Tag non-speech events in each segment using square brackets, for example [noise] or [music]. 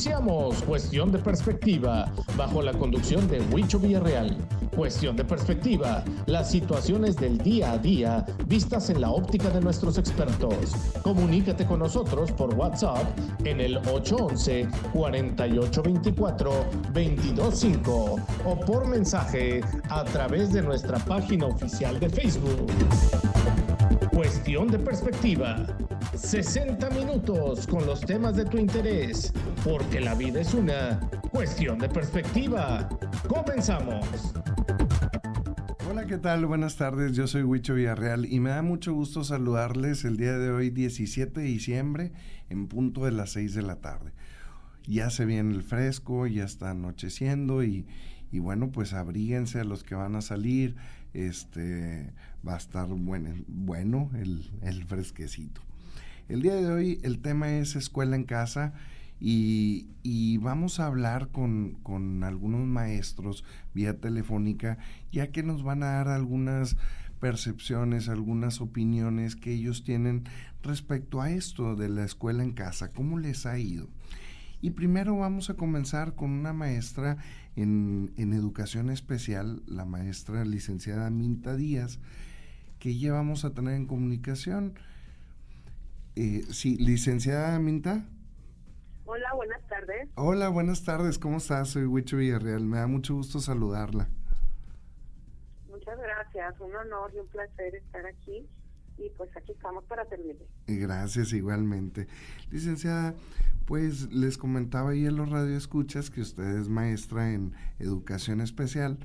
Iniciamos Cuestión de Perspectiva bajo la conducción de Huicho Villarreal. Cuestión de Perspectiva, las situaciones del día a día vistas en la óptica de nuestros expertos. Comunícate con nosotros por WhatsApp en el 811-4824-225 o por mensaje a través de nuestra página oficial de Facebook. Cuestión de Perspectiva 60 minutos con los temas de tu interés, porque la vida es una cuestión de perspectiva. Comenzamos. Hola, ¿qué tal? Buenas tardes, yo soy Huicho Villarreal y me da mucho gusto saludarles el día de hoy, 17 de diciembre, en punto de las 6 de la tarde. Ya se viene el fresco, ya está anocheciendo y, y bueno, pues abríguense a los que van a salir, este va a estar bueno, bueno el, el fresquecito. El día de hoy el tema es escuela en casa y, vamos a hablar con, con, algunos maestros vía telefónica ya que nos van a dar algunas percepciones, algunas opiniones que ellos tienen respecto a esto de la escuela en casa, cómo les ha ido. Y primero vamos a comenzar con una maestra en, en educación especial, la maestra licenciada Minta Díaz, que ya vamos a tener en comunicación. Eh, sí, licenciada Minta. Hola, buenas tardes. Hola, buenas tardes. ¿Cómo estás? Soy Huicho Villarreal. Me da mucho gusto saludarla. Muchas gracias. Un honor y un placer estar aquí. Y pues aquí estamos para servirle. Gracias, igualmente. Licenciada, pues les comentaba ahí en los radioescuchas que usted es maestra en educación especial.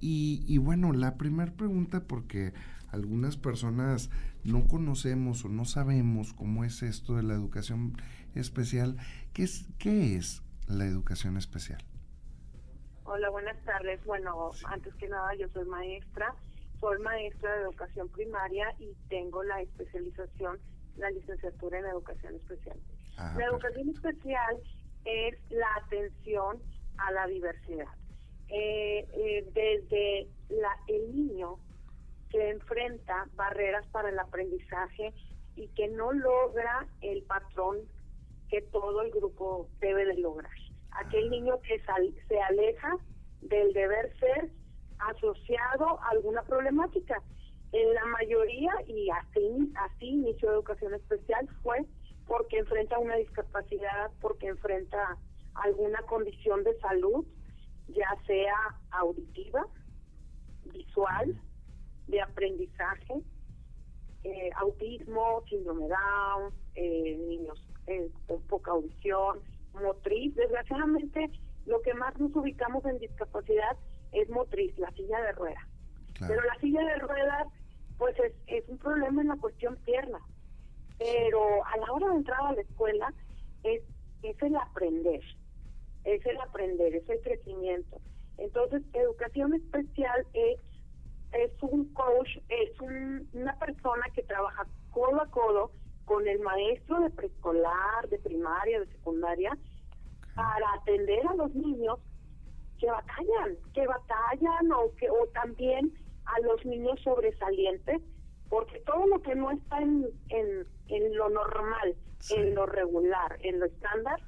Y, y bueno, la primera pregunta, porque algunas personas no conocemos o no sabemos cómo es esto de la educación especial. ¿Qué es, qué es la educación especial? Hola, buenas tardes. Bueno, antes que nada, yo soy maestra. Soy maestra de educación primaria y tengo la especialización, la licenciatura en educación especial. Ah, la educación especial es la atención a la diversidad. Eh, eh, desde la, el niño que enfrenta barreras para el aprendizaje y que no logra el patrón que todo el grupo debe de lograr. Aquel ah. niño que se aleja del deber ser asociado a alguna problemática. En la mayoría, y así, así inició educación especial, fue porque enfrenta una discapacidad, porque enfrenta alguna condición de salud, ya sea auditiva, visual, de aprendizaje, eh, autismo, síndrome Down, eh, niños eh, con poca audición, motriz. Desgraciadamente, lo que más nos ubicamos en discapacidad es motriz, la silla de ruedas. Pero la silla de ruedas, pues es, es un problema en la cuestión pierna. Pero a la hora de entrar a la escuela, es, es el aprender, es el aprender, es el crecimiento. Entonces, educación especial es es un coach, es una persona que trabaja codo a codo con el maestro de preescolar, de primaria, de secundaria, para atender a los niños que batallan, que batallan o que o también a los niños sobresalientes, porque todo lo que no está en, en, en lo normal, en lo regular, en lo estándar,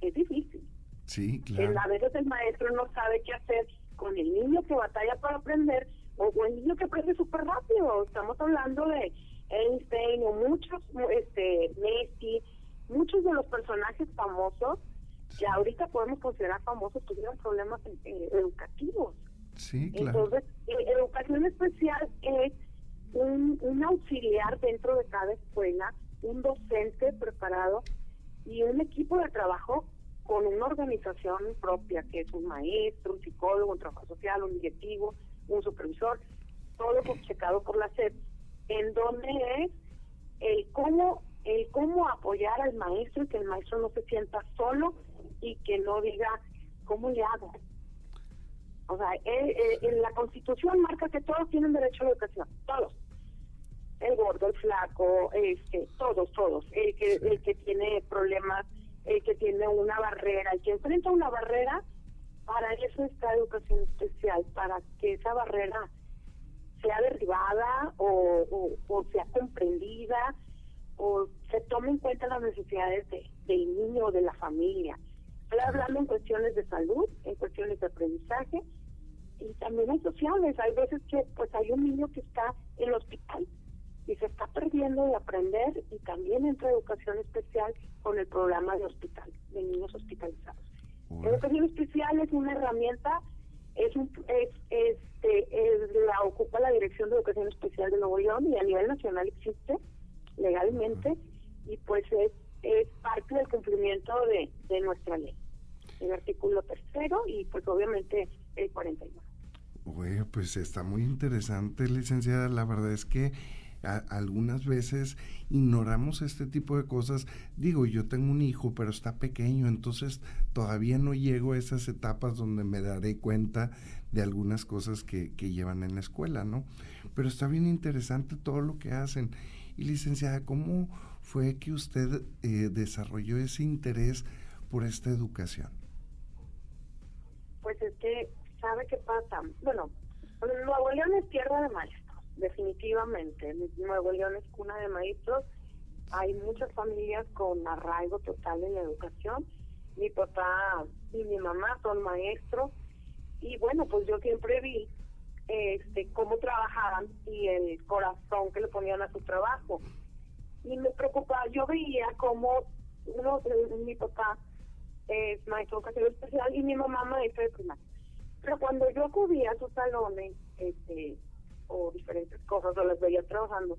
es difícil. Sí, claro. a veces el maestro no sabe qué hacer con el niño que batalla para aprender o el niño que aprende súper rápido. Estamos hablando de Einstein o muchos, este, Messi, muchos de los personajes famosos que ahorita podemos considerar famosos tuvieron problemas educativos. Sí, claro. Entonces, eh, educación especial es un, un auxiliar dentro de cada escuela, un docente preparado y un equipo de trabajo con una organización propia, que es un maestro, un psicólogo, un trabajador social, un directivo, un supervisor, todo checado por la SED, en donde es el cómo, el cómo apoyar al maestro y que el maestro no se sienta solo y que no diga, ¿cómo le hago? O sea, en la Constitución marca que todos tienen derecho a la educación, todos. El gordo, el flaco, este, todos, todos. El que, el que tiene problemas, el que tiene una barrera, el que enfrenta una barrera, para eso está educación especial, para que esa barrera sea derribada o, o, sea comprendida o se tome en cuenta las necesidades de, del niño o de la familia. Estoy hablando en cuestiones de salud, en cuestiones de aprendizaje y también en sociales. Hay veces que pues hay un niño que está en el hospital y se está perdiendo de aprender y también entra educación especial con el programa de hospital, de niños hospitalizados. Educación especial es una herramienta, es, un, es este, la ocupa la Dirección de Educación Especial de Nuevo León y a nivel nacional existe legalmente y pues es, parte del cumplimiento de, de nuestra ley, el artículo tercero y pues obviamente el 41. Bueno, pues está muy interesante, licenciada. La verdad es que algunas veces ignoramos este tipo de cosas. Digo, yo tengo un hijo, pero está pequeño, entonces todavía no llego a esas etapas donde me daré cuenta de algunas cosas que, que llevan en la escuela, ¿no? Pero está bien interesante todo lo que hacen. Y licenciada, ¿cómo fue que usted eh, desarrolló ese interés por esta educación? Pues es que, ¿sabe qué pasa? Bueno, Nuevo León es tierra de maestros definitivamente. Nuevo León es cuna de maestros. Hay muchas familias con arraigo total en la educación. Mi papá y mi mamá son maestros. Y bueno, pues yo siempre vi este cómo trabajaban y el corazón que le ponían a su trabajo. Y me preocupaba, yo veía como uno, mi papá es maestro de educación especial y mi mamá maestra de primaria. Pero cuando yo acudía a sus salones, este, o diferentes cosas o las veía trabajando,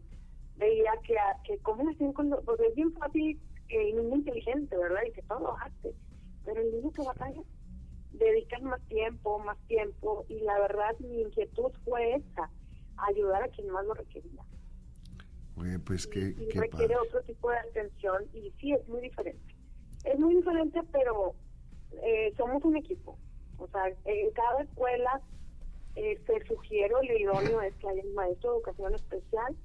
veía que, que cómo hacían con pues es bien fácil eh, y muy inteligente, ¿verdad? Y que todo hace, pero el niño que batalla dedican más tiempo, más tiempo y la verdad mi inquietud fue esa, ayudar a quien más lo requería. Oye, pues que y, requiere otro tipo de atención y sí es muy diferente. Es muy diferente, pero eh, somos un equipo. O sea, en cada escuela eh, te sugiero, el idóneo es que haya un maestro de educación especial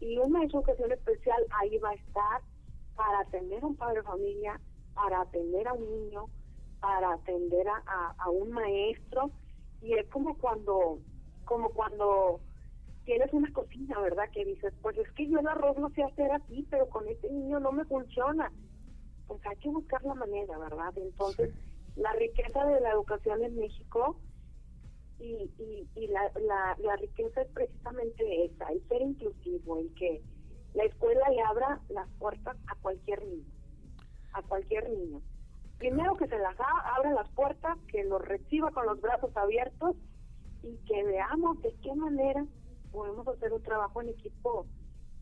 y un maestro de educación especial ahí va a estar para atender a un padre de familia, para atender a un niño, para atender a, a, un maestro y es como cuando como cuando tienes una cocina, ¿verdad? Que dices, pues es que yo el arroz no sé hacer así, pero con este niño no me funciona. Pues hay que buscar la manera, ¿verdad? Entonces, la riqueza de la educación en México y, y, y la, la, la, riqueza es precisamente esa, el ser inclusivo, el que la escuela le abra las puertas a cualquier niño, a cualquier niño. Primero que se las abra las puertas, que los reciba con los brazos abiertos y que veamos de qué manera podemos hacer un trabajo en equipo.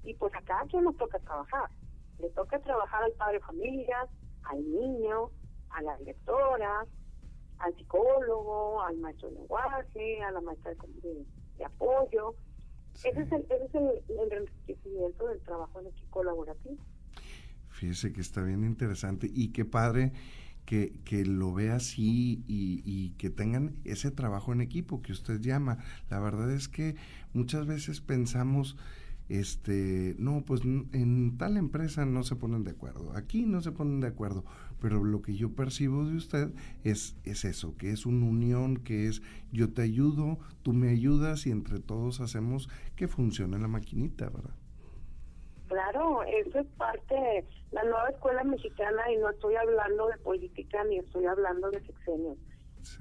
Y pues acá quien nos toca trabajar. Le toca trabajar al padre de familia, al niño, a la directora, al psicólogo, al maestro de lenguaje, a la maestra de, apoyo. Ese es, el, ese es el, enriquecimiento del trabajo en equipo colaborativo. Fíjese que está bien interesante y qué padre que, que lo vea así y, y, que tengan ese trabajo en equipo que usted llama. La verdad es que muchas veces pensamos este, no, pues en tal empresa no se ponen de acuerdo, aquí no se ponen de acuerdo, pero lo que yo percibo de usted es, es eso, que es una unión, que es yo te ayudo, tú me ayudas y entre todos hacemos que funcione la maquinita, ¿verdad? Claro, eso es parte de la nueva escuela mexicana y no estoy hablando de política ni estoy hablando de sexenios.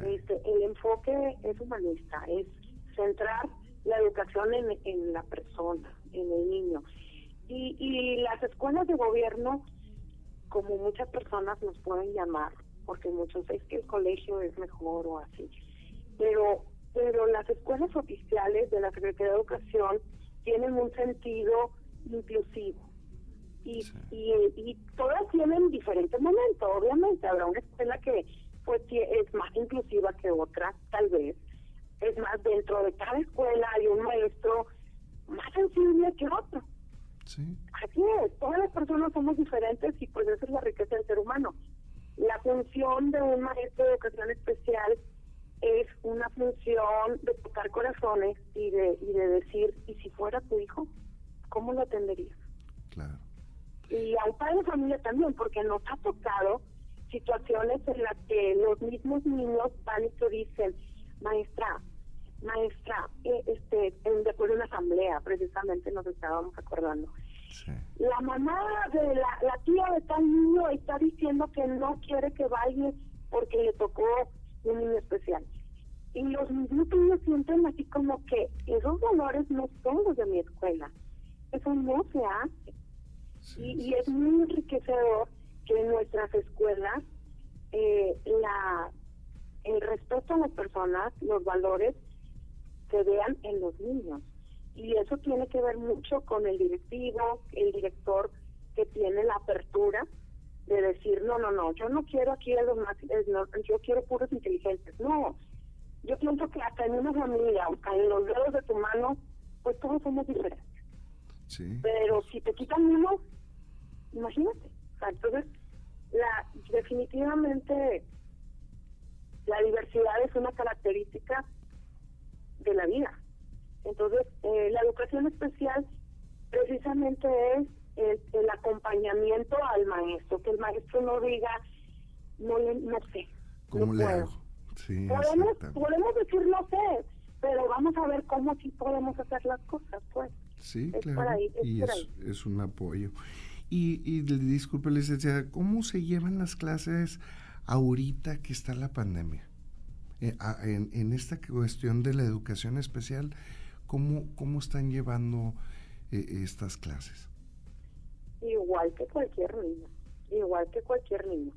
Este, el enfoque es humanista, es centrar la educación en, en la persona, en el niño. Y, y las escuelas de gobierno, como muchas personas nos pueden llamar, porque muchos es que el colegio es mejor o así, pero, pero las escuelas oficiales de la Secretaría de Educación tienen un sentido inclusivo. Y, y, y todas tienen diferentes momentos, obviamente. Habrá una escuela que pues es más inclusiva que otra, tal vez. Es más, dentro de cada escuela hay un maestro más sensible que otro. Sí. Así es, todas las personas somos diferentes y pues esa es la riqueza del ser humano. La función de un maestro de educación especial es una función de tocar corazones y de, y de decir, ¿y si fuera tu hijo? ¿Cómo lo atenderías? Claro. Y al padre de familia también, porque nos ha tocado situaciones en las que los mismos niños van y te dicen, maestra, maestra, eh, este, después de una asamblea, precisamente nos estábamos acordando. La mamá de la, la tía de al niño está diciendo que no quiere que baile porque le tocó un niño especial. Y los niños sienten así como que esos valores no son los de mi escuela. Eso no se hace. y, es muy enriquecedor que en nuestras escuelas eh, la el respeto a las personas, los valores, se vean en los niños. Y eso tiene que ver mucho con el directivo, el director que tiene la apertura de decir, no, no, no, yo no quiero aquí a los más, yo quiero puros inteligentes. No, yo pienso que hasta en una familia, en los dedos de tu mano, pues todos somos diferentes. Sí. Pero si te quitan uno, imagínate. entonces, la, definitivamente la diversidad es una característica de la vida. Entonces, eh, la educación especial precisamente es el, acompañamiento al maestro, que el maestro no diga, no, no sé. ¿Cómo le hago? Sí, podemos, podemos decir no sé, pero vamos a ver cómo sí podemos hacer las cosas, pues. Sí, claro. y es, es, un apoyo. Y, y disculpe, licenciada, ¿cómo se llevan las clases ahorita que está la pandemia? Eh, en, en, esta cuestión de la educación especial, ¿cómo, cómo están llevando eh, estas clases? Igual que cualquier niño, igual que cualquier niño,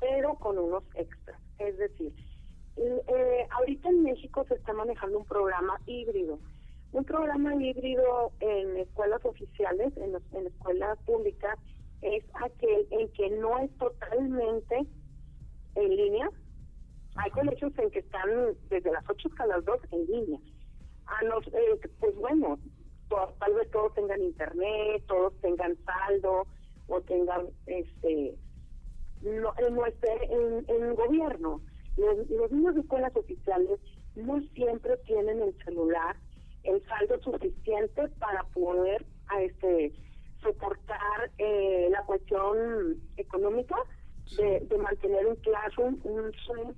pero con unos extras. Es decir, eh, ahorita en México se está manejando un programa híbrido. Un programa híbrido en escuelas oficiales, en, en escuelas públicas, es aquel en que no es totalmente en línea. Hay colegios en que están desde las 8 hasta las 2 en línea. A los, eh, pues bueno, tal vez todos tengan internet, todos tengan saldo o tengan este no, en, en, gobierno. Los, niños de escuelas oficiales no siempre tienen el celular, el saldo suficiente para poder a este soportar eh, la cuestión económica de, de, mantener un classroom, un Zoom,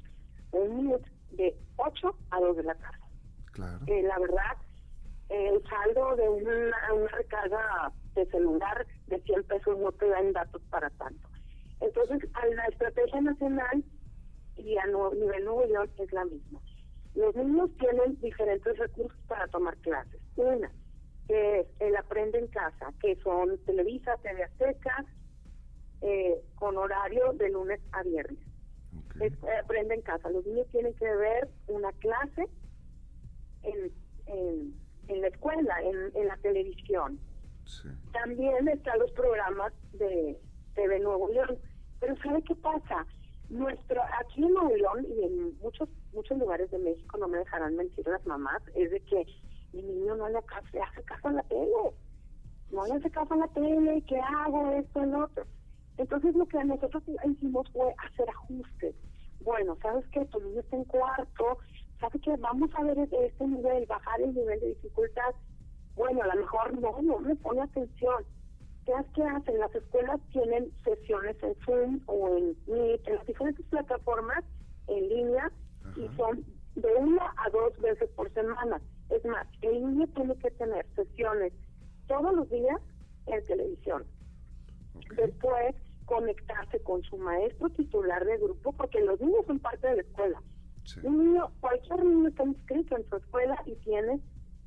tiene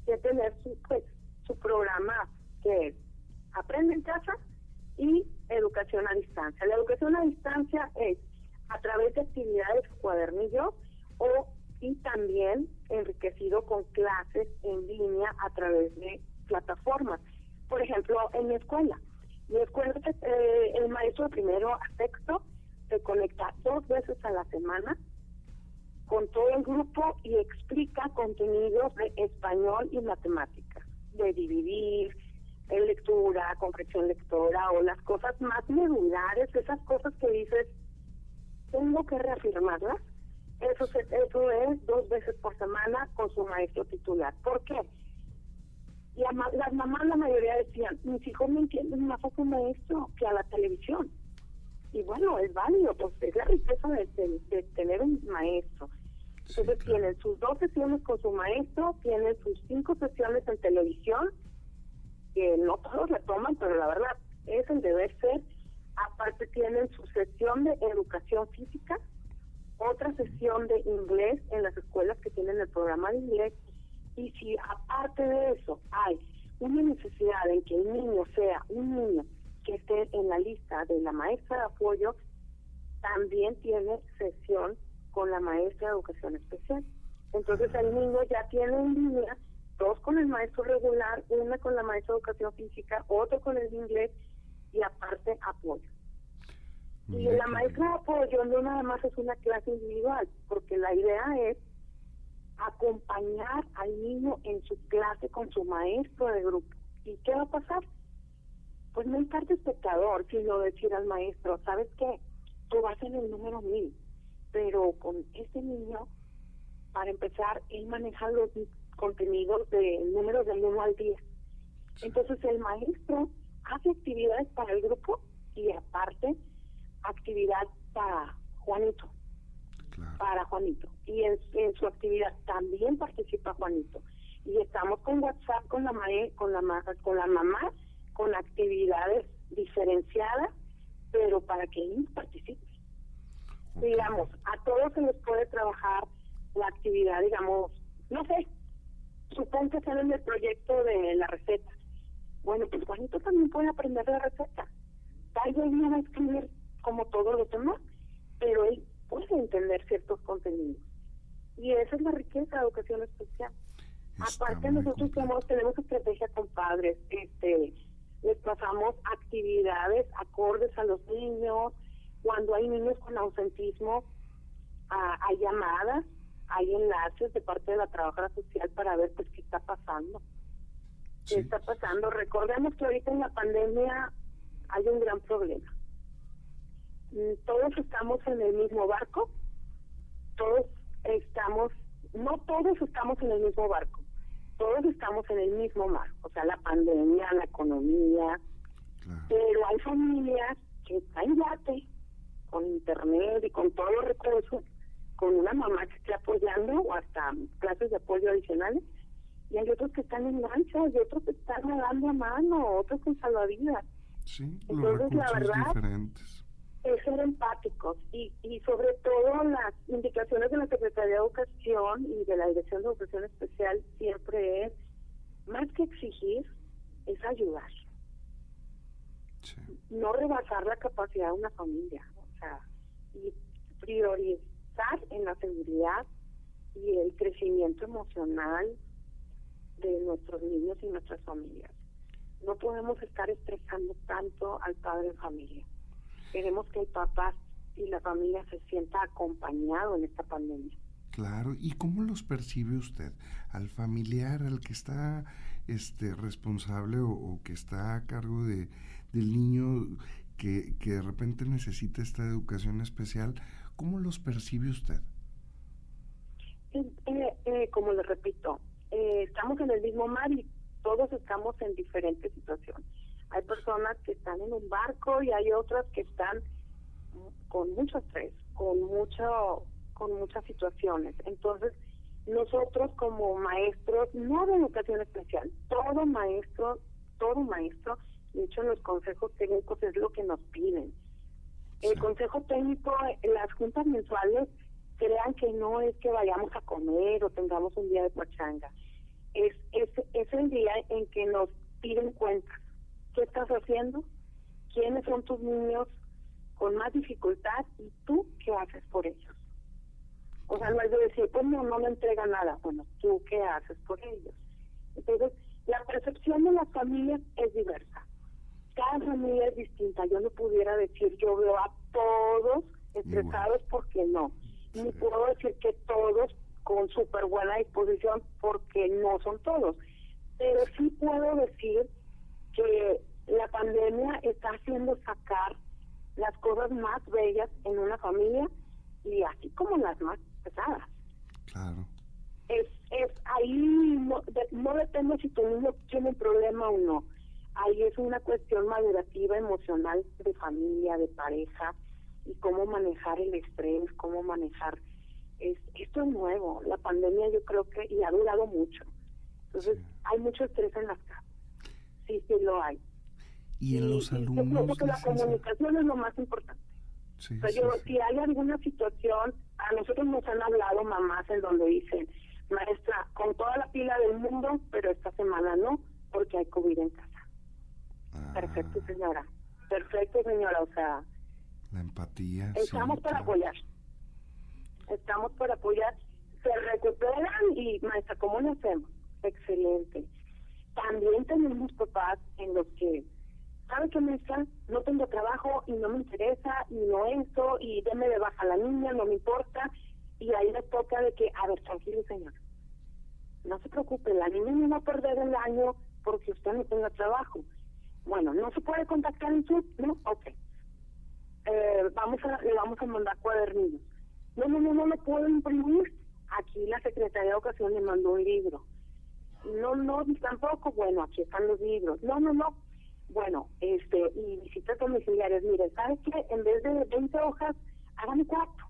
que tener su, pues, su programa que es aprende en casa y educación a distancia. La educación a distancia es a través de actividades cuadernillo o y también enriquecido con clases en línea a través de plataformas. Por ejemplo, en mi escuela. Mi escuela, eh, el maestro de primero a sexto se conecta dos veces a la semana con todo el grupo y explica contenidos de español y matemáticas, de dividir, en lectura, comprensión lectora o las cosas más medulares, esas cosas que dices, tengo que reafirmarlas. Eso, eso es dos veces por semana con su maestro titular. ¿Por qué? Las mamás, la mayoría decían, mis hijos me entienden más a su maestro que a la televisión y bueno, es válido, pues es la riqueza de, tener un maestro. Entonces tienen sus dos sesiones con su maestro, tienen sus cinco sesiones en televisión, que no todos le toman, pero la verdad es el deber ser, aparte tienen su sesión de educación física, otra sesión de inglés en las escuelas que tienen el programa de inglés. Y si aparte de eso hay una necesidad en que el niño sea un niño que esté en la lista de la maestra de apoyo, también tiene sesión con la maestra de educación especial. Entonces el niño ya tiene en línea dos con el maestro regular, una con la maestra de educación física, otro con el inglés y aparte apoyo. Y la maestra de apoyo no nada más es una clase individual, porque la idea es acompañar al niño en su clase con su maestro de grupo. ¿Y qué va a pasar? Pues no estar de espectador, sino decir al maestro, ¿sabes qué? Tú vas en el número mil, pero con este niño, para empezar, él maneja los contenidos de números del 1 al 10. Entonces el maestro hace actividades para el grupo y aparte actividad para Juanito para Juanito. Y en, su actividad también participa Juanito. Y estamos con WhatsApp con la, con la, con la mamá, con actividades diferenciadas, pero para que ellos participen. Digamos, a todos se les puede trabajar la actividad, digamos, no sé, supongo que están en el proyecto de la receta. Bueno, pues Juanito también puede aprender la receta. Tal vez no va a escribir como todos los demás, pero él puede entender ciertos contenidos. Y esa es la riqueza de educación especial. Aparte nosotros tenemos, tenemos estrategia con padres, este, les pasamos actividades acordes a los niños, cuando hay niños con ausentismo, hay llamadas, hay enlaces de parte de la trabajadora social para ver pues qué está pasando. ¿Qué está pasando? Recordemos que ahorita en la pandemia hay un gran problema. Mm, todos estamos en el mismo barco, todos estamos, no todos estamos en el mismo barco, todos estamos en el mismo mar, o sea, la pandemia, la economía, pero hay familias que están yate, con internet y con todos los recursos, con una mamá que esté apoyando o hasta clases de apoyo adicionales, y hay otros que están en lancha, y otros que están nadando a mano, otros con salvavidas. Sí, Entonces, la verdad, diferentes es ser empáticos y, y sobre todo las indicaciones de la Secretaría de Educación y de la Dirección de Educación Especial siempre es, más que exigir, es ayudar. No rebasar la capacidad de una familia, o sea, y priorizar en la seguridad y el crecimiento emocional de nuestros niños y nuestras familias. No podemos estar estresando tanto al padre de familia. Queremos que el papá y la familia se sienta acompañado en esta pandemia. Claro, ¿y cómo los percibe usted? Al familiar, al que está este responsable o, que está a cargo de, del niño que, que, de repente necesita esta educación especial, ¿cómo los percibe usted? Eh, eh, eh, como le repito, estamos en el mismo mar y todos estamos en diferentes situaciones hay personas que están en un barco y hay otras que están con mucho estrés, con mucho, con muchas situaciones. Entonces, nosotros como maestros, no de educación especial, todo maestro, todo maestro, de hecho los consejos técnicos es lo que nos piden. El consejo técnico, las juntas mensuales, crean que no es que vayamos a comer o tengamos un día de pachanga. Es, es, es el día en que nos piden cuentas qué estás haciendo, quiénes son tus niños con más dificultad y tú qué haces por ellos. O sea, no es de decir, pues no, no me entrega nada. Bueno, tú qué haces por ellos. Entonces, la percepción de las familias es diversa. Cada familia es distinta. Yo no pudiera decir, yo veo a todos estresados porque no. Ni puedo decir que todos con súper buena disposición porque no son todos. Pero sí puedo decir que la pandemia está haciendo sacar las cosas más bellas en una familia y así como las más pesadas. Claro. Es, es ahí no, no depende si tu niño tiene un problema o no. Ahí es una cuestión madurativa, emocional, de familia, de pareja y cómo manejar el estrés, cómo manejar. Es, esto es nuevo. La pandemia yo creo que y ha durado mucho. Entonces hay mucho estrés en las casas sí, sí lo hay. Y en los alumnos. Porque la comunicación es lo más importante. Sí, yo, si hay alguna situación, a nosotros nos han hablado mamás en donde dicen, maestra, con toda la pila del mundo, pero esta semana no, porque hay COVID en casa. Ah. Perfecto, señora. Perfecto, señora. O sea, la empatía. Estamos para apoyar. Estamos para apoyar. Se recuperan y, maestra, ¿cómo lo hacemos? Excelente. También tenemos papás en los que, ¿sabe qué, maestra? No tengo trabajo y no me interesa y no esto y déme de baja la niña, no me importa. Y ahí le toca de que, a ver, tranquilo, señor. No se preocupe, la niña no va a perder el año porque usted no tenga trabajo. Bueno, no se puede contactar en su, ¿no? Ok. Eh, vamos a, le vamos a mandar cuadernillos. No, no, no, no lo puedo imprimir. Aquí la Secretaría de Educación le mandó un libro. No, no, tampoco. Bueno, aquí están los libros. No, no, no. Bueno, este, y visitas domiciliarias. Mire, ¿sabes qué? En vez de 20 hojas, hágame cuatro.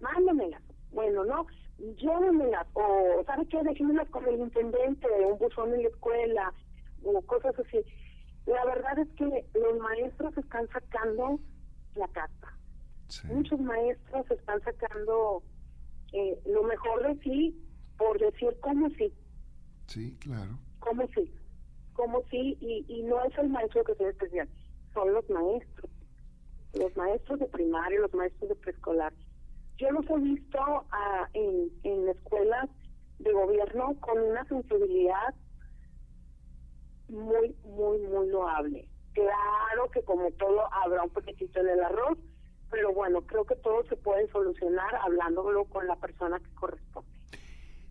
Mándamelas. Bueno, no, llévenmelas. O, ¿sabes qué? Déjenmelas con el intendente, un buzón en la escuela, o cosas así. La verdad es que los maestros están sacando la carta. Muchos maestros están sacando eh, lo mejor de sí por decir cómo sí. Sí, claro. Cómo sí. Cómo sí, y, y no es el maestro que sea especial, son los maestros. Los maestros de primaria, los maestros de preescolar. Yo los he visto ah, en, en escuelas de gobierno con una sensibilidad muy, muy, muy loable. Claro que como todo habrá un poquitito en el arroz, pero bueno, creo que todo se puede solucionar hablándolo con la persona que corresponde.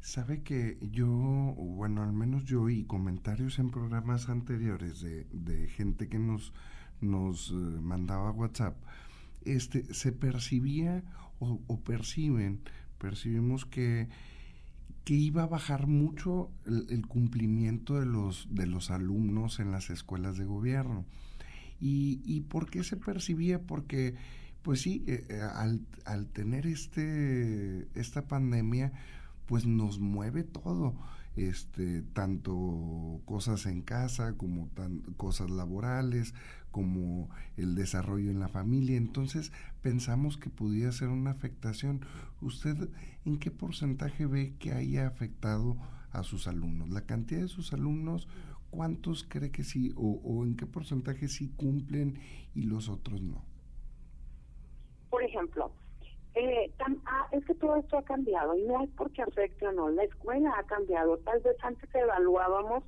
Sabe que yo, bueno, al menos yo y comentarios en programas anteriores de, de gente que nos, nos eh, mandaba WhatsApp, este, se percibía o, o perciben, percibimos que que iba a bajar mucho el, cumplimiento de los, de los alumnos en las escuelas de gobierno. ¿Y, y por qué se percibía? Porque, pues sí, eh, eh, al, al, tener este, esta pandemia, pues nos mueve todo este, tanto cosas en casa como tan, cosas laborales, como el desarrollo en la familia. Entonces pensamos que podía ser una afectación. ¿Usted en qué porcentaje ve que haya afectado a sus alumnos? ¿La cantidad de sus alumnos? ¿Cuántos cree que sí? ¿O, o en qué porcentaje sí cumplen y los otros no? Por ejemplo, eh, ah, es que todo esto ha cambiado y no es porque afecte o no, la escuela ha cambiado. Tal vez antes evaluábamos,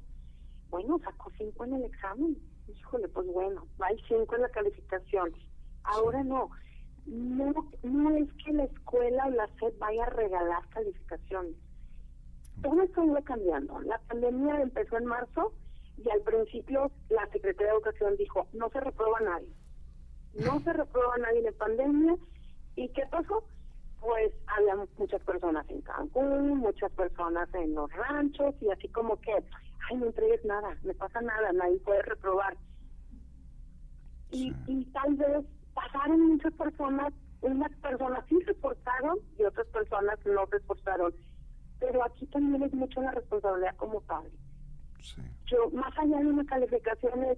bueno, sacó cinco en el examen, híjole, pues bueno, hay cinco en la calificación. Ahora no. No, no es que la escuela o la SED vaya a regalar calificaciones. Todo esto va cambiando. La pandemia empezó en marzo y al principio la Secretaría de Educación dijo, no se reprueba nadie. No se reprueba nadie en pandemia ¿Y qué pasó? Pues había muchas personas en Cancún, muchas personas en los ranchos y así como que, ay, no entregues nada, no pasa nada, nadie puede reprobar. Y, y tal vez pasaron muchas personas, unas personas sí se esforzaron y otras personas no se esforzaron. Pero aquí también es mucho la responsabilidad como padre. Yo, más allá de una calificación, es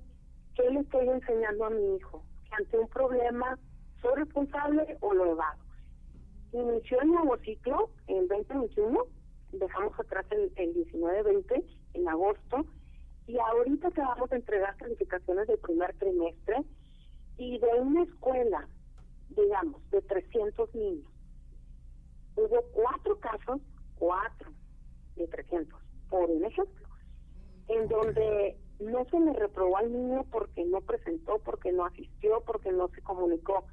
qué le estoy enseñando a mi hijo. Que ante un problema ¿Soy responsable o lo evado? Inició el nuevo ciclo en 2021, dejamos atrás el, el 19-20 en agosto, y ahorita acabamos de entregar calificaciones del primer trimestre y de una escuela, digamos, de 300 niños. Hubo cuatro casos, cuatro de 300, por un ejemplo, en donde no se le reprobó al niño porque no presentó, porque no asistió, porque no se comunicó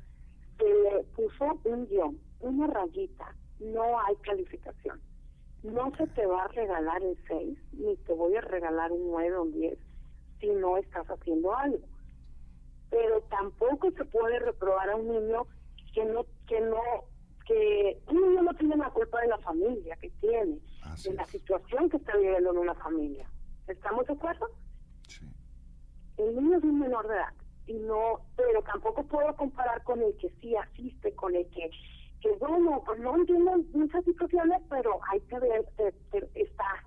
se le puso un guion, una rayita, no hay calificación. No se te va a regalar el 6, ni te voy a regalar un 9 o un 10 si no estás haciendo algo. Pero tampoco se puede reprobar a un niño que no, que no, que un niño no tiene la culpa de la familia que tiene, de la situación que está viviendo en una familia. ¿Estamos de acuerdo? Sí. El niño es un menor de edad no, pero tampoco puedo comparar con el que sí asiste, con el que, que bueno, pues no entiendo muchas situaciones, pero hay que ver, está,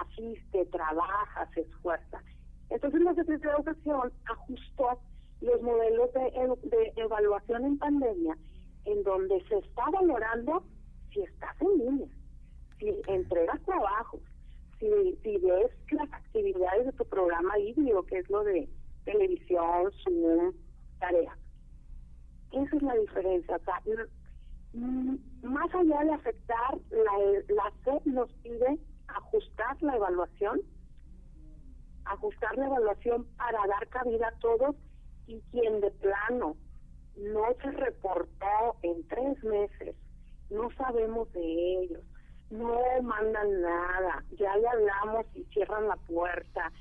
asiste, trabaja, se esfuerza. Entonces la Secretaría de Educación ajustó los modelos de, de evaluación en pandemia en donde se está valorando si estás en línea, si entregas trabajos, si, si ves las actividades de tu programa híbrido, que es lo de televisión, Zoom, tareas. Esa es la diferencia. O sea, mm, más allá de afectar, la, la SEP nos pide ajustar la evaluación, ajustar la evaluación para dar cabida a todos y quien de plano no se reportó en tres meses, no sabemos de ellos, no mandan nada, ya le hablamos y cierran la puerta,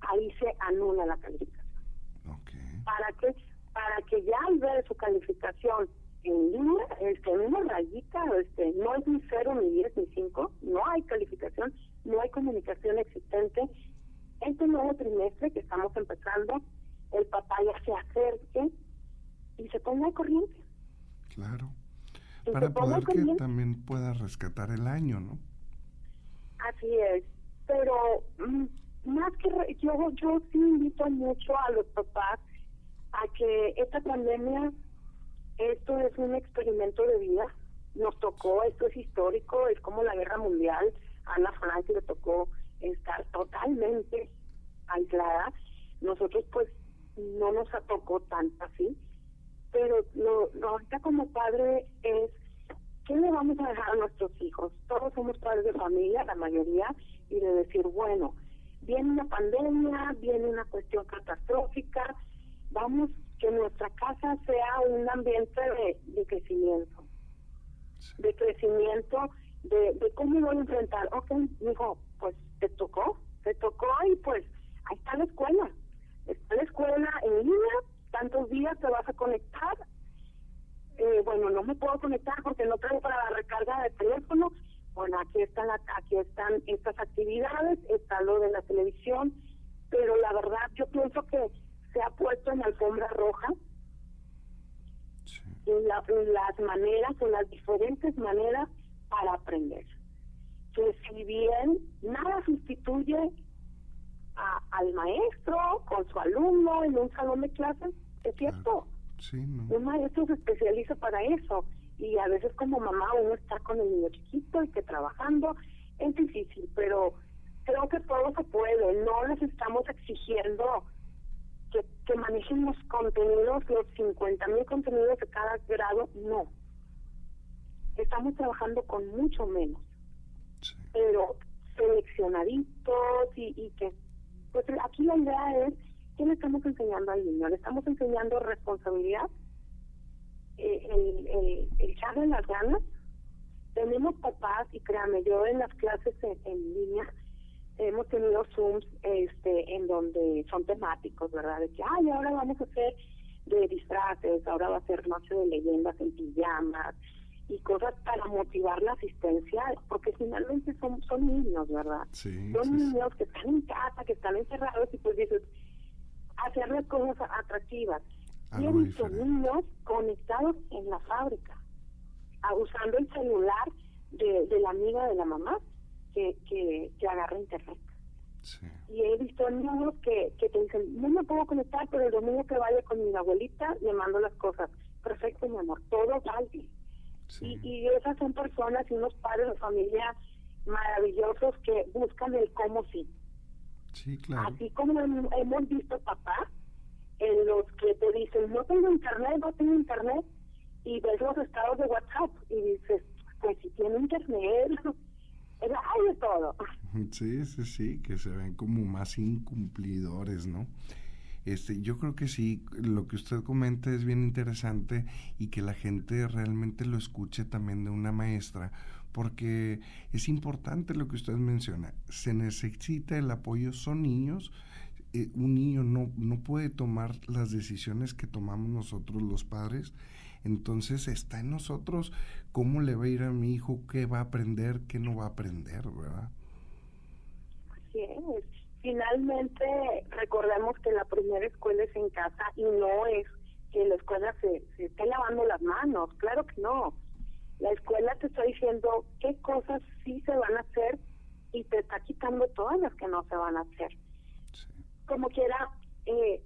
ahí se anula la calificación. ¿Para qué? Para que ya al ver su calificación en línea, este, en una rayita, este, no es ni cero, ni diez, ni cinco, no hay calificación, no hay comunicación existente. Este nuevo trimestre que estamos empezando, el papá ya se acerque y se ponga al corriente. Claro. Para poder que también pueda rescatar el año, ¿no? Así es. Pero mm, más que yo, yo sí invito mucho a los papás a que esta pandemia, esto es un experimento de vida, nos tocó, esto es histórico, es como la guerra mundial, a Ana Frank le tocó estar totalmente aislada, nosotros pues no nos tocó tanto así, pero lo, lo ahorita como padre es ¿qué le vamos a dejar a nuestros hijos? Todos somos padres de familia, la mayoría, y de decir, bueno, viene una pandemia, viene una cuestión catastrófica, vamos que nuestra casa sea un ambiente de, crecimiento, de crecimiento, de, de cómo voy a enfrentar. Ok, hijo, pues te tocó, te tocó y pues ahí está la escuela. Está la escuela en línea, tantos días te vas a conectar. Eh, bueno, no me puedo conectar porque no tengo para la recarga de teléfono. Bueno, aquí están, aquí están estas actividades, está lo de la televisión, pero la verdad yo pienso que se ha puesto en alfombra roja en, las maneras, en las diferentes maneras para aprender. Que si bien nada sustituye al maestro con su alumno en un salón de clases, es cierto. Un maestro se especializa para eso y a veces como mamá uno está con el niño chiquito y que trabajando es difícil, pero creo que todo se puede. No les estamos exigiendo que, que manejen los contenidos, los 50 mil contenidos de cada grado, no. Estamos trabajando con mucho menos, pero seleccionaditos y, y que pues aquí la idea es, ¿qué le estamos enseñando al niño? Le estamos enseñando responsabilidad, el, el, el echarle las ganas. Tenemos papás, y créanme, yo en las clases en, línea hemos tenido Zooms este, en donde son temáticos, ¿verdad? De que, ay, ahora vamos a hacer de disfraces, ahora va a ser noche de leyendas en pijamas, y cosas para motivar la asistencia, porque finalmente son, son niños, ¿verdad? Sí, son niños que están en casa, que están encerrados y pues dices, hacerles cosas atractivas. Y he visto niños conectados en la fábrica, usando el celular de, de la amiga de la mamá que, que, que agarra internet. Y he visto niños que, que te dicen, no me puedo conectar, pero el domingo que vaya con mi abuelita le mando las cosas. Perfecto, mi amor, todo vale y, esas son personas y unos padres de familia maravillosos que buscan el cómo sí. Sí, claro. Así como hemos visto papá en los que te dicen, no tengo internet, no tengo internet, y ves los estados de WhatsApp y dices, pues si tiene internet, [laughs] hay de todo. [laughs] Sí, sí, sí, que se ven como más incumplidores, ¿no? Este, yo creo que sí, lo que usted comenta es bien interesante y que la gente realmente lo escuche también de una maestra, porque es importante lo que usted menciona. Se necesita el apoyo, son niños. Eh, un niño no, no puede tomar las decisiones que tomamos nosotros los padres. Entonces está en nosotros cómo le va a ir a mi hijo, qué va a aprender, qué no va a aprender, ¿verdad? Así es finalmente recordemos que la primera escuela es en casa y no es que la escuela se, se esté lavando las manos, claro que no. La escuela te está diciendo qué cosas sí se van a hacer y te está quitando todas las que no se van a hacer. Como quiera, eh,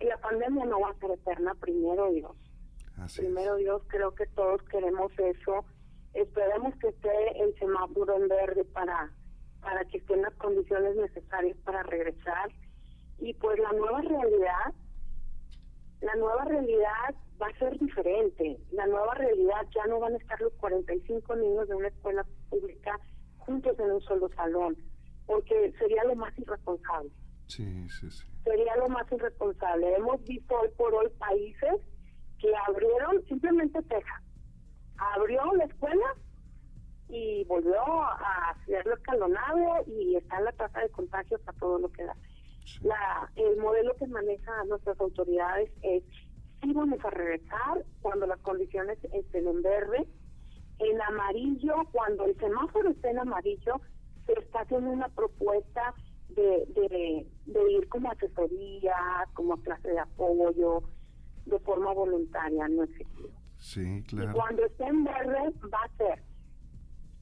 la pandemia no va a ser eterna, primero Dios. primero Dios, creo que todos queremos eso. Esperemos que esté el semáforo en verde para, para que estén las condiciones necesarias para regresar. Y pues la nueva realidad, la nueva realidad va a ser diferente. La nueva realidad ya no van a estar los 45 niños de una escuela pública juntos en un solo salón, porque sería lo más irresponsable. Sí, sí, sí. Sería lo más irresponsable. Hemos visto hoy por hoy países que abrieron simplemente Texas. Abrió la escuela y volvió a hacerlo escalonado y está en la tasa de contagios a todo lo que da. La, el modelo que manejan nuestras autoridades es sí vamos a regresar cuando las condiciones estén en verde, en amarillo, cuando el semáforo esté en amarillo, se está haciendo una propuesta de, de, ir como asesoría, como clase de apoyo, de forma voluntaria, no efectiva. Sí, claro. Y cuando esté en verde va a ser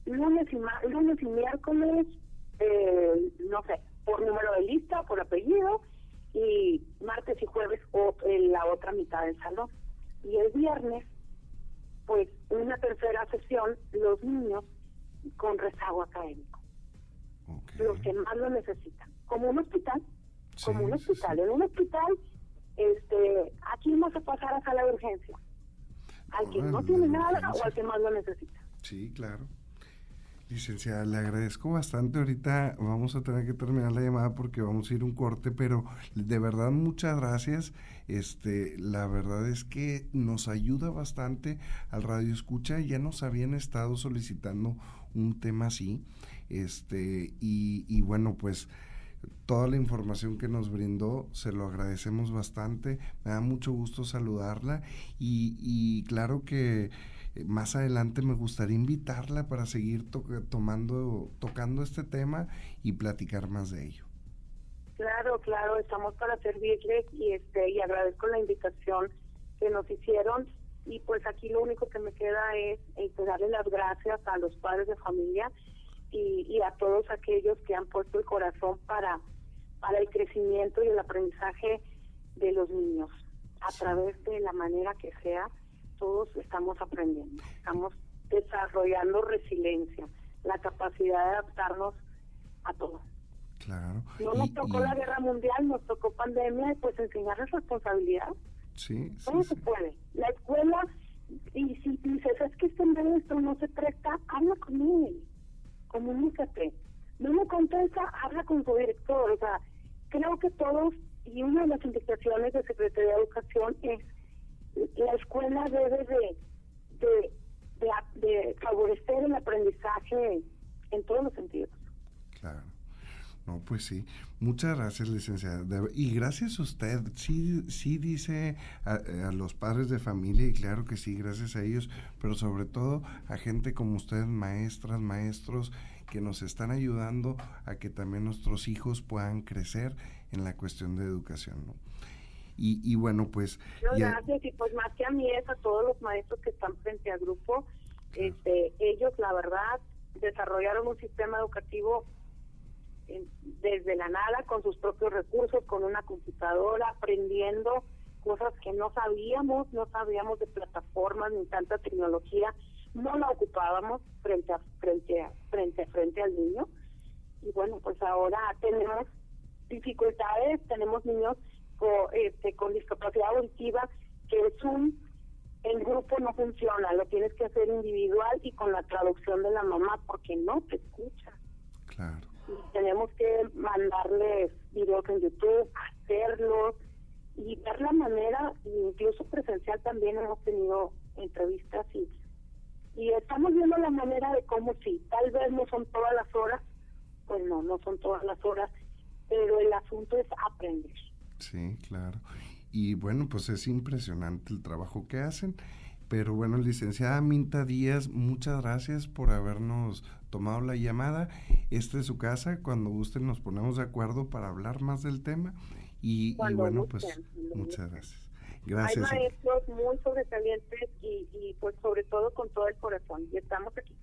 lunes y, lunes y miércoles, eh, no sé, por número de lista, por apellido, y martes y jueves o en la otra mitad del salón. Y el viernes, pues una tercera sesión, los niños con rezago académico. Los que más lo necesitan. Como un hospital, como un hospital. En un hospital, este, aquí no se pasar a sala de urgencia. Al que no tiene nada o al que más lo necesita. Sí, claro. Licenciada, le agradezco bastante. Ahorita vamos a tener que terminar la llamada porque vamos a ir un corte, pero de verdad muchas gracias. Este, la verdad es que nos ayuda bastante al radio escucha. Ya nos habían estado solicitando un tema así. Este, y, y bueno, pues toda la información que nos brindó, se lo agradecemos bastante. Me da mucho gusto saludarla y, y claro que más adelante me gustaría invitarla para seguir tomando, tocando este tema y platicar más de ello. Claro, claro, estamos para servirle y este y agradezco la invitación que nos hicieron y pues aquí lo único que me queda es, pues, darle las gracias a los padres de familia y, y, a todos aquellos que han puesto el corazón para para el crecimiento y el aprendizaje de los niños a través de la manera que sea todos estamos aprendiendo, estamos desarrollando resiliencia, la capacidad de adaptarnos a todo. Claro. No nos tocó la guerra mundial, nos tocó pandemia y pues enseñarles responsabilidad. Sí, ¿Cómo se puede? La escuela, y si dices, es que este esto no se presta, habla con él, comunícate. No me contesta, habla con su director. O sea, creo que todos, y una de las indicaciones de Secretaría de Educación es la escuela debe de, de, favorecer el aprendizaje en todos los sentidos. Claro. No, pues sí. Muchas gracias, licenciada. Y gracias a usted. Sí, sí dice a, a, los padres de familia, y claro que sí, gracias a ellos, pero sobre todo a gente como usted, maestras, maestros, que nos están ayudando a que también nuestros hijos puedan crecer en la cuestión de educación. ¿no? Y, bueno, pues... gracias, y pues más que a mí es a todos los maestros que están frente al grupo. Este, ellos, la verdad, desarrollaron un sistema educativo desde la nada, con sus propios recursos, con una computadora, aprendiendo cosas que no sabíamos, no sabíamos de plataformas ni tanta tecnología, no la ocupábamos frente a frente a, frente a frente al niño. Y bueno, pues ahora tenemos dificultades, tenemos niños con, este, con discapacidad auditiva, que es un el grupo no funciona, lo tienes que hacer individual y con la traducción de la mamá porque no te escucha. Claro. Tenemos que mandarles videos en YouTube, hacerlos y ver la manera, incluso presencial también hemos tenido entrevistas y, y estamos viendo la manera de cómo sí, tal vez no son todas las horas, pues no, no son todas las horas, pero el asunto es aprender. Sí, claro. Y bueno, pues es impresionante el trabajo que hacen. Pero bueno, licenciada Minta Díaz, muchas gracias por habernos tomado la llamada. Esta es su casa. Cuando gusten nos ponemos de acuerdo para hablar más del tema. Y, bueno, pues muchas gracias. Gracias. Hay maestros muy sobresalientes y, y pues sobre todo con todo el corazón. Y estamos aquí.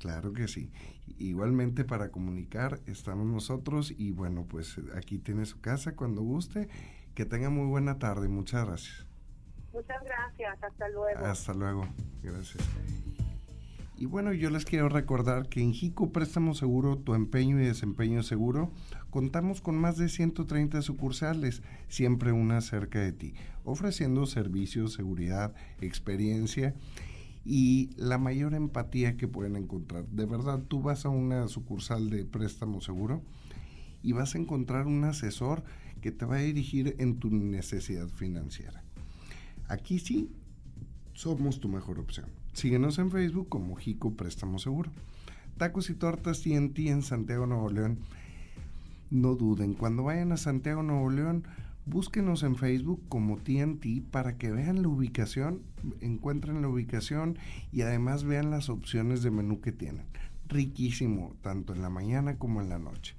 Claro que sí. igualmente para comunicar estamos nosotros y bueno, pues aquí tiene su casa cuando guste. Que tenga muy buena tarde. Muchas gracias. Muchas gracias. Hasta luego. Hasta luego. Gracias. Y bueno, yo les quiero recordar que en Jico Préstamo Seguro, tu empeño y desempeño seguro, contamos con más de 130 sucursales, siempre una cerca de ti, ofreciendo servicios, seguridad, experiencia y la mayor empatía que pueden encontrar. De verdad, tú vas a una sucursal de préstamo seguro y vas a encontrar un asesor que te va a dirigir en tu necesidad financiera. Aquí sí, somos tu mejor opción. Síguenos en Facebook como Jico Préstamo Seguro. Tacos y tortas TNT en Santiago, Nuevo León. No duden, cuando vayan a Santiago, Nuevo León, búsquenos en Facebook como TNT para que vean la ubicación, encuentren la ubicación y además vean las opciones de menú que tienen. Riquísimo, tanto en la mañana como en la noche.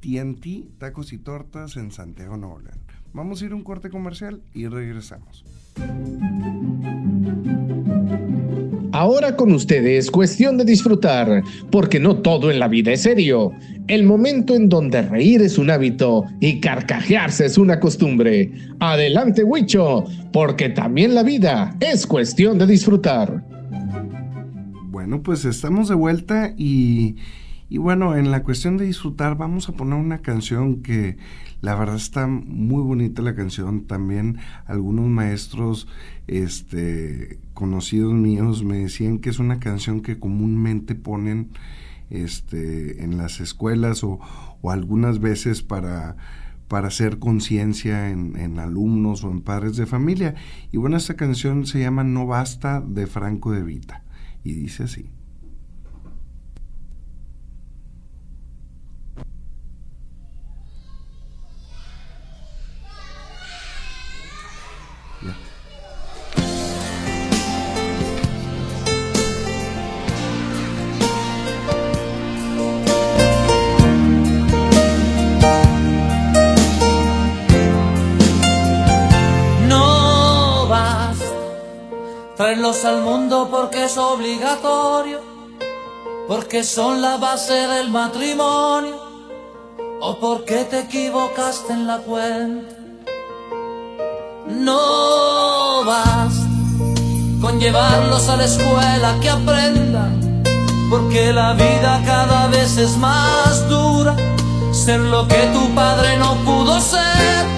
TNT, tacos y tortas en Santiago, Nuevo León. Vamos a ir a un corte comercial y regresamos. Ahora con ustedes, cuestión de disfrutar, porque no todo en la vida es serio. El momento en donde reír es un hábito y carcajearse es una costumbre. Adelante, Huicho, porque también la vida es cuestión de disfrutar. Bueno, pues estamos de vuelta y, y bueno, en la cuestión de disfrutar vamos a poner una canción que la verdad está muy bonita la canción. También algunos maestros este, conocidos míos me decían que es una canción que comúnmente ponen este, en las escuelas o, algunas veces para, para hacer conciencia en, en, alumnos o en padres de familia. Y bueno, esta canción se llama No Basta de Franco de Vita y dice así. Son la base del matrimonio, o porque te equivocaste en la cuenta. No basta con llevarlos a la escuela que aprendan, porque la vida cada vez es más dura, ser lo que tu padre no pudo ser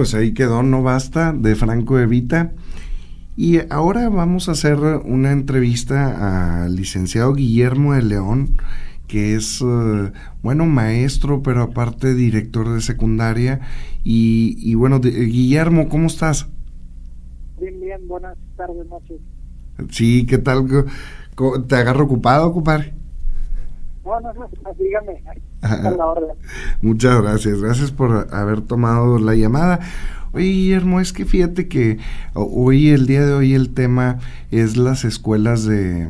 pues ahí quedó No Basta de Franco Evita. Y ahora vamos a hacer una entrevista al licenciado Guillermo de León, que es, eh, bueno, maestro, pero aparte director de secundaria. Y, bueno, Guillermo, ¿cómo estás? Bien, bien, buenas tardes, noches. Sí, ¿qué tal? ¿Te agarro ocupado, compadre? No, no, no, dígame. Muchas gracias, gracias por haber tomado la llamada. Oye, Guillermo, es que fíjate que hoy, el día de hoy, el tema es las escuelas de...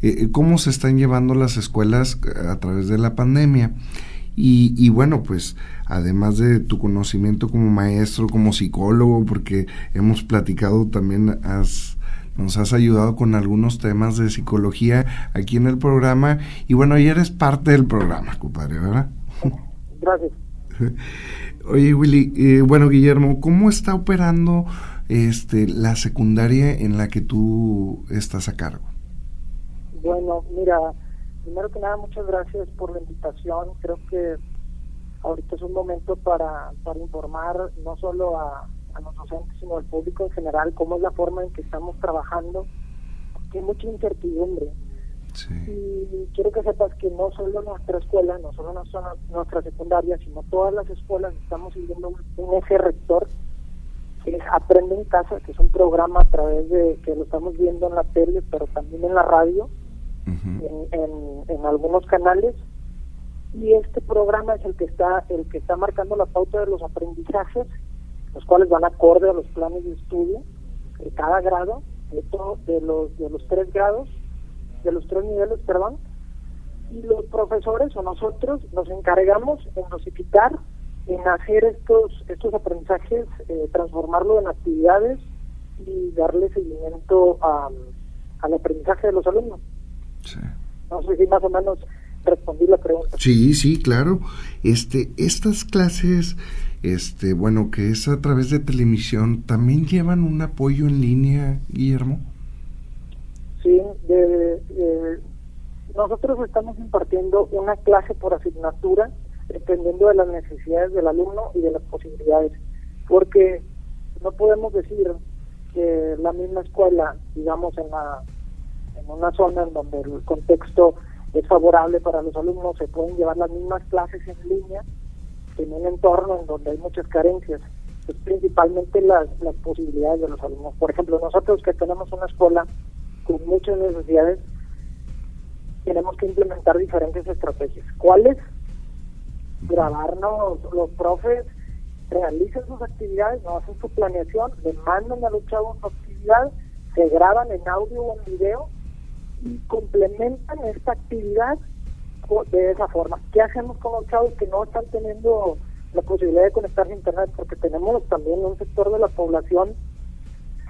Eh, cómo se están llevando las escuelas a través de la pandemia. Y, y, bueno, pues además de tu conocimiento como maestro, como psicólogo, porque hemos platicado también, has nos has ayudado con algunos temas de psicología aquí en el programa. Y bueno, hoy eres parte del programa, compadre, ¿verdad? Gracias. [laughs] Oye, Willy, eh, bueno, Guillermo, ¿cómo está operando este la secundaria en la que tú estás a cargo? Bueno, mira, primero que nada, muchas gracias por la invitación. Creo que ahorita es un momento para, para informar no solo a, a los docentes, sino al público en general, cómo es la forma en que estamos trabajando, porque hay mucha incertidumbre. Y quiero que sepas que no solo nuestra escuela, no solo nuestra, nuestra secundaria, sino todas las escuelas estamos siguiendo un, eje rector que es Aprende en Casa, que es un programa a través de que lo estamos viendo en la tele, pero también en la radio, en, en, en algunos canales. Y este programa es el que está el que está marcando la pauta de los aprendizajes los cuales van acorde a los planes de estudio de cada grado, de, los, de los tres grados, de los tres niveles, perdón, y los profesores o nosotros nos encargamos en dosificar, en hacer estos, estos aprendizajes, eh, transformarlo en actividades y darle seguimiento a, al aprendizaje de los alumnos. No sé si más o menos respondí la pregunta. Sí, sí, claro. Este, estas clases este, bueno, que es a través de televisión, ¿también llevan un apoyo en línea, Guillermo? Sí, de, nosotros estamos impartiendo una clase por asignatura dependiendo de las necesidades del alumno y de las posibilidades, porque no podemos decir que la misma escuela, digamos, en, la, en una zona en donde el contexto es favorable para los alumnos, se pueden llevar las mismas clases en línea en un entorno en donde hay muchas carencias, es principalmente las, las posibilidades de los alumnos. Por ejemplo, nosotros que tenemos una escuela con muchas necesidades, tenemos que implementar diferentes estrategias. ¿Cuáles? Grabarnos, los profes realizan sus actividades, no hacen su planeación, le mandan a los chavos su actividad, se graban en audio o en video y complementan esta actividad de esa forma. ¿Qué hacemos con los chavos que no están teniendo la posibilidad de conectarse a Internet? Porque tenemos también un sector de la población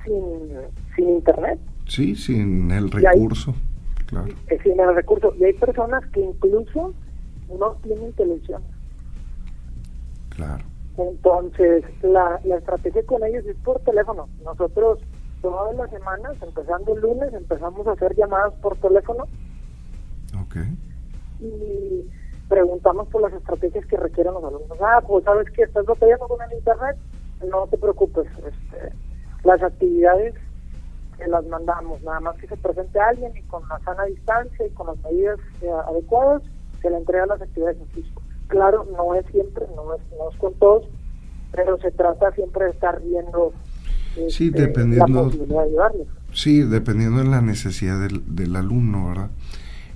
sin, sin Internet. Sí, sin el recurso. claro. Eh, sin el recurso. Y hay personas que incluso no tienen televisión. Claro. Entonces, la, la estrategia con ellos es por teléfono. Nosotros todas las semanas, empezando el lunes, empezamos a hacer llamadas por teléfono. Okay y preguntamos por las estrategias que requieren los alumnos. Ah, pues sabes que estás batallando con el internet, no te preocupes, este, las actividades que las mandamos, nada más que se presente alguien y con la sana distancia y con las medidas eh, adecuadas se le entrega las actividades en físico. Claro, no es siempre, no es, no es con todos, pero se trata siempre de estar viendo sí, este, dependiendo, la posibilidad de ayudarles. Sí, dependiendo de la necesidad del, del alumno, ¿verdad?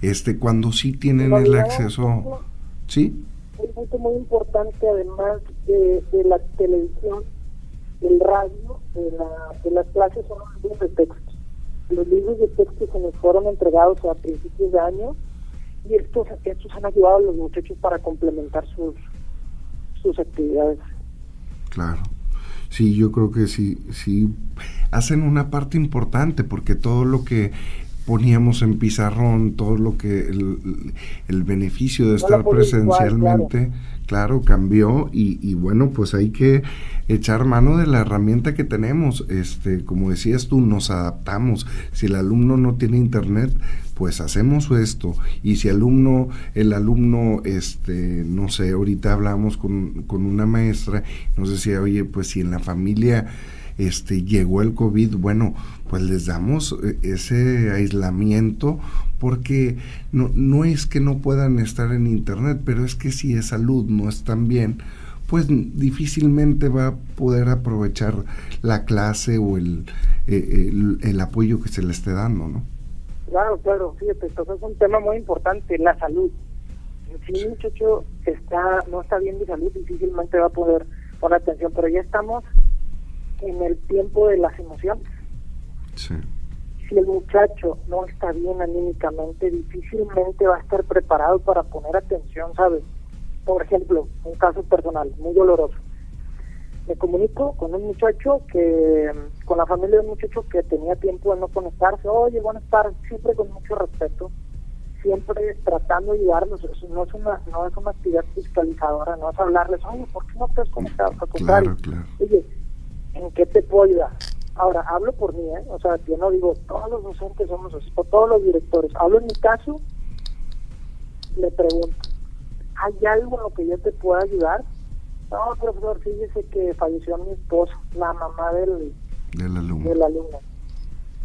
Este, cuando sí tienen el acceso, ¿sí? un punto muy importante, además de, de la televisión, del radio, de, la, de las clases, son los libros de texto. Los libros de texto se nos fueron entregados a principios de año y estos, estos han ayudado a los muchachos para complementar sus, sus actividades. Claro. Sí, yo creo que sí, sí hacen una parte importante porque todo lo que poníamos en pizarrón, todo lo que el, el beneficio de estar igual, presencialmente, claro. cambió y, y bueno, pues hay que echar mano de la herramienta que tenemos. Este, como decías tú, nos adaptamos. Si el alumno no tiene internet, pues hacemos esto. Y si alumno, el alumno, este, no sé, ahorita hablamos con, con una maestra, nos decía, oye, pues si en la familia este llegó el COVID, bueno, pues les damos eh, ese aislamiento porque no, no es que no puedan estar en internet, pero es que si es salud no están bien, pues difícilmente va a poder aprovechar la clase o el, eh, el apoyo que se le esté dando, ¿no? Claro, claro, fíjate, esto es un tema muy importante, la salud. Si un muchacho está, no está bien de salud, difícilmente va a poder poner atención, pero ya estamos en el tiempo de las emociones. Sí. Si el muchacho no está bien anímicamente, difícilmente va a estar preparado para poner atención, ¿sabes? Por ejemplo, un caso personal, muy doloroso. Me comunico con un muchacho que, con la familia de un muchacho que tenía tiempo de no conectarse. Oye, buenas tardes, siempre con mucho respeto, siempre tratando de ayudarlos. Eso no es una, no es una actividad fiscalizadora, no es hablarles, oye, ¿por qué no te has conectado? Al contrario, Claro, claro. oye, ¿en qué te puedo ayudar? Ahora, hablo por mí, ¿eh? O sea, yo no digo, todos los docentes somos así, o todos los directores. Hablo en mi caso, le pregunto, ¿hay algo en lo que yo te pueda ayudar? No, profesor, fíjese que falleció mi esposa, la mamá del, Del alumno. del alumno,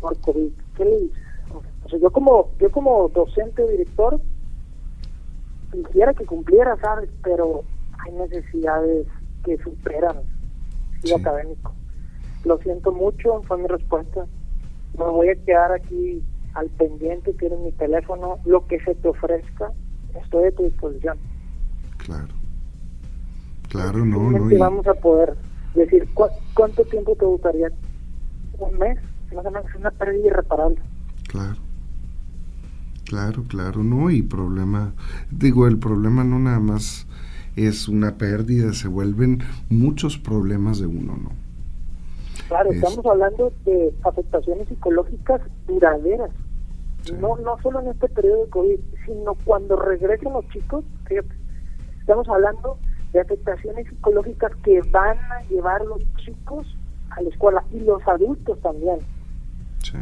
por COVID. ¿Qué le dices? O sea, yo como, yo como docente o director, quisiera que cumpliera, ¿sabes? Pero hay necesidades que superan lo Sí. académico. Lo siento mucho, fue mi respuesta. Me voy a quedar aquí al pendiente, tienes mi teléfono, lo que se te ofrezca, estoy a tu disposición. Claro. Claro, no, no. Y- vamos a poder decir, ¿cu- ¿cuánto tiempo te gustaría? ¿Un mes? No, no, es una pérdida irreparable. Claro. Claro, claro, no, y problema, digo, el problema no nada más es una pérdida, se vuelven muchos problemas de uno, ¿no? Claro, Es- estamos hablando de afectaciones psicológicas duraderas. Sí. No, no solo en este periodo de COVID, sino cuando regresen los chicos, fíjate, estamos hablando de afectaciones psicológicas que van a llevar los chicos a la escuela y los adultos también. Sí.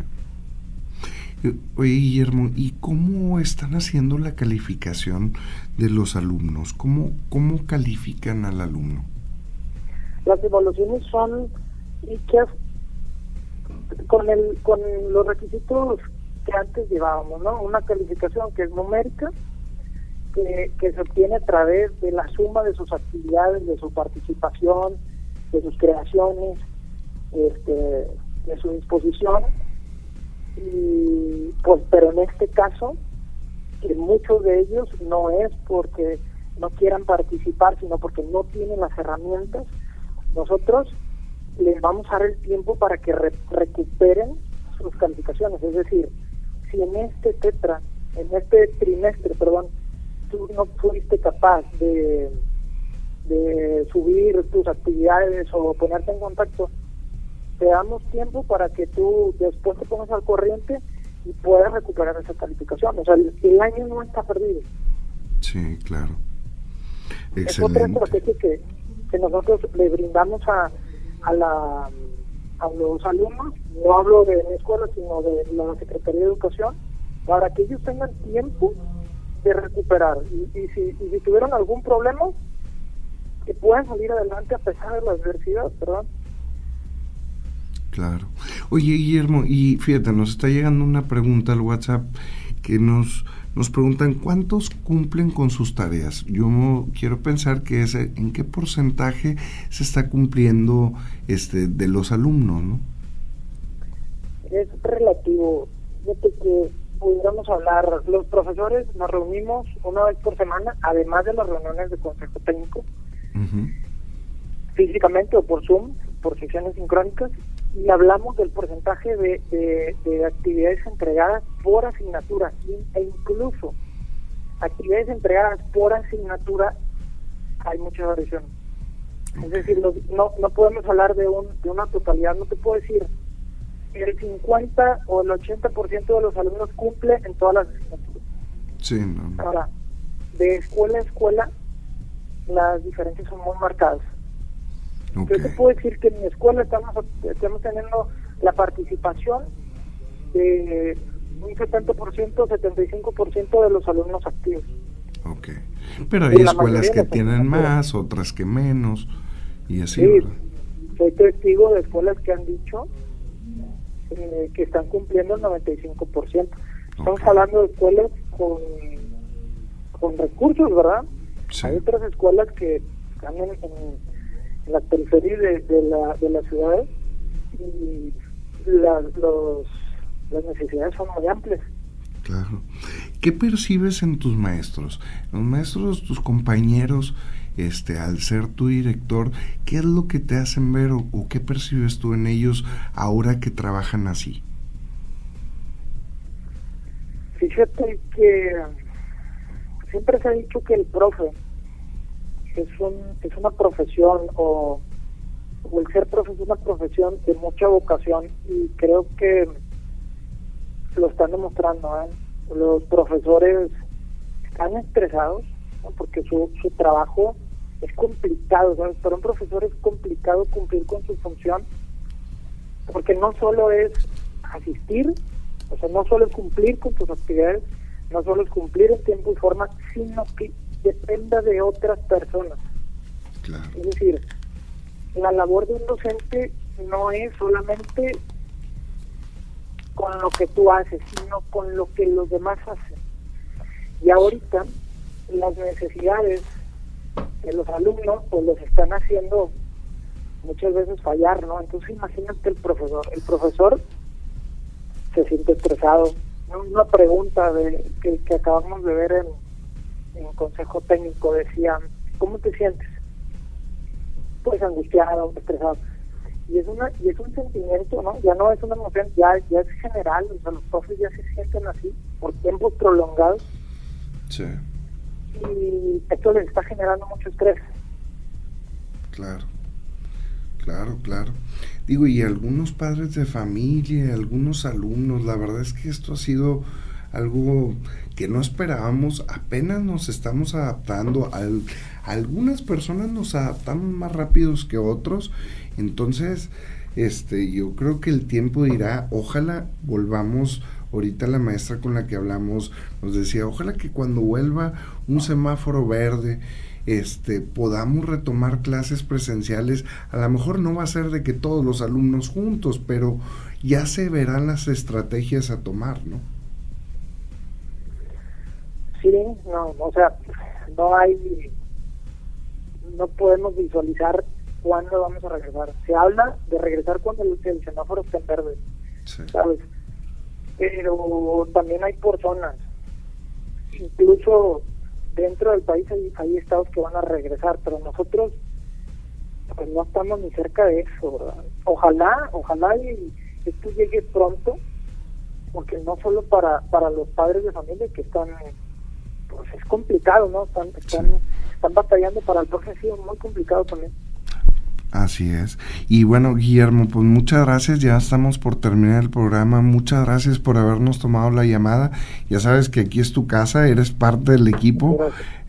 Oye, Guillermo, ¿y cómo están haciendo la calificación de los alumnos? ¿Cómo, cómo califican al alumno? Las evaluaciones son hechas con, el, con los requisitos que antes llevábamos, ¿no? Una calificación que es numérica, que, que se obtiene a través de la suma de sus actividades, de su participación, de sus creaciones, este, de su disposición. Y pues, pero en este caso, que muchos de ellos no es porque no quieran participar, sino porque no tienen las herramientas, nosotros les vamos a dar el tiempo para que re- recuperen sus calificaciones. Es decir, si en este tetra, en este trimestre, perdón, tú no fuiste capaz de, de subir tus actividades o ponerte en contacto, te damos tiempo para que tú después te pongas al corriente y puedas recuperar esa calificación. O sea, el, el año no está perdido. Sí, claro. Es otra Excelente. estrategia que, que nosotros le brindamos a, a, la, a los alumnos, no hablo de mi escuela, sino de la Secretaría de Educación, para que ellos tengan tiempo de recuperar. Y, y si, y si tuvieron algún problema, que puedan salir adelante a pesar de la adversidad, ¿verdad? Claro. Oye, Guillermo, y fíjate, nos está llegando una pregunta al WhatsApp que nos, nos preguntan cuántos cumplen con sus tareas. Yo quiero pensar que es en qué porcentaje se está cumpliendo este de los alumnos, ¿no? Es relativo. Fíjate que pudiéramos hablar, los profesores nos reunimos una vez por semana, además de las reuniones de consejo técnico, físicamente o por Zoom, por sesiones sincrónicas, y hablamos del porcentaje de, de, actividades entregadas por asignatura e incluso actividades entregadas por asignatura hay mucha variación. Es decir, no, no podemos hablar de, un, de una totalidad, no te puedo decir el 50 o el 80% de los alumnos cumple en todas las asignaturas. Sí, Ahora, de escuela a escuela, las diferencias son muy marcadas. Yo te puedo decir que en mi escuela estamos, estamos teniendo la participación de un 70%, 75% de los alumnos activos. Ok. Pero hay escuelas que tienen más, otras que menos, y así. Sí, soy testigo de escuelas que han dicho eh, que están cumpliendo el 95%. Estamos hablando de escuelas con, con recursos, ¿verdad? Hay otras escuelas que están en, la periferia de, de, la, de las ciudades y la, los, las necesidades son muy amplias. Claro. ¿Qué percibes en tus maestros? Los maestros, tus compañeros, este, al ser tu director, ¿qué es lo que te hacen ver o, qué percibes tú en ellos ahora que trabajan así? Fíjate que siempre se ha dicho que el profe es, un, es una profesión o, el ser profe es una profesión de mucha vocación y creo que lo están demostrando. ¿eh? Los profesores están estresados porque su, su trabajo es complicado, para un profesor es complicado cumplir con su función, porque no solo es asistir, o sea, no solo es cumplir con tus actividades, no solo es cumplir en tiempo y forma, sino que dependa de otras personas. Es decir, la labor de un docente no es solamente con lo que tú haces, sino con lo que los demás hacen. Y ahorita las necesidades de los alumnos pues los están haciendo muchas veces fallar, ¿no? Entonces imagínate el profesor, el profesor se siente estresado. Una pregunta de, que, acabamos de ver en, en consejo técnico decía, ¿cómo te sientes? Pues angustiado, estresado. Y es una y es un sentimiento, ¿no? Ya no es una emoción, ya, ya es general, o sea, los profes ya se sienten así por tiempos prolongados. Sí y esto les está generando mucho estrés. Claro, claro, claro. Digo, y algunos padres de familia, algunos alumnos, la verdad es que esto ha sido algo que no esperábamos, apenas nos estamos adaptando, Al, algunas personas nos adaptamos más rápidos que otros, entonces este yo creo que el tiempo dirá, ojalá volvamos ahorita la maestra con la que hablamos nos decía, ojalá que cuando vuelva un semáforo verde, este, podamos retomar clases presenciales. A lo mejor no va a ser de que todos los alumnos juntos, pero ya se verán las estrategias a tomar, ¿no? Sí, no, o sea, no hay, no podemos visualizar cuándo vamos a regresar. Se habla de regresar cuando el, semáforo esté en verde, ¿sabes? Pero también hay personas, incluso dentro del país hay, estados que van a regresar, pero nosotros pues no estamos ni cerca de eso. Ojalá, ojalá y esto llegue pronto, porque no solo para, para los padres de familia que están, pues es complicado, ¿no? Están, están, están batallando para el profe, ha sido muy complicado también. Así es. Y bueno, Guillermo, pues muchas gracias. Ya estamos por terminar el programa. Muchas gracias por habernos tomado la llamada. Ya sabes que aquí es tu casa, eres parte del equipo.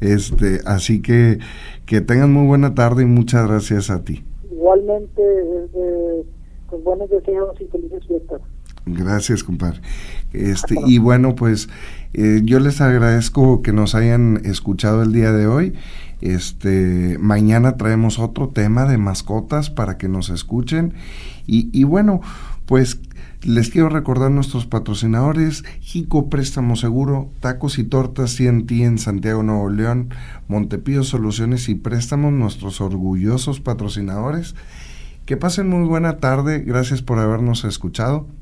Este, así que que tengan muy buena tarde y muchas gracias a ti. Igualmente, eh, con buenos deseos y felices fiestas. Gracias, compadre. Este, y bueno, pues eh, yo les agradezco que nos hayan escuchado el día de hoy. Este, mañana traemos otro tema de mascotas para que nos escuchen. Y, y bueno, pues Les quiero recordar nuestros patrocinadores, Jico Préstamo Seguro, Tacos y Tortas CNT en Santiago Nuevo León, Montepío Soluciones y Préstamos, nuestros orgullosos patrocinadores. Que pasen muy buena tarde, gracias por habernos escuchado,